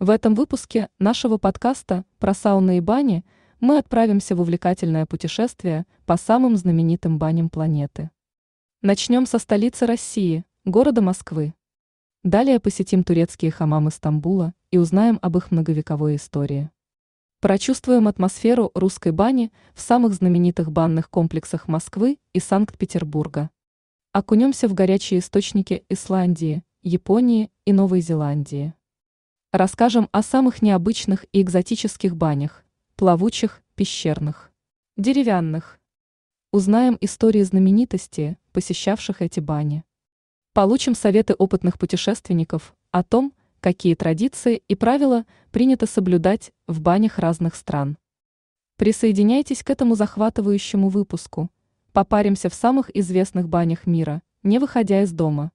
В этом выпуске нашего подкаста про сауны и бани мы отправимся в увлекательное путешествие по самым знаменитым баням планеты. Начнем со столицы России, города Москвы. Далее посетим турецкие хамамы Стамбула и узнаем об их многовековой истории. Прочувствуем атмосферу русской бани в самых знаменитых банных комплексах Москвы и Санкт-Петербурга. Окунемся в горячие источники Исландии, Японии и Новой Зеландии. Расскажем о самых необычных и экзотических банях, плавучих, пещерных, деревянных. Узнаем истории знаменитостей, посещавших эти бани. Получим советы опытных путешественников о том, какие традиции и правила принято соблюдать в банях разных стран. Присоединяйтесь к этому захватывающему выпуску. Попаримся в самых известных банях мира, не выходя из дома.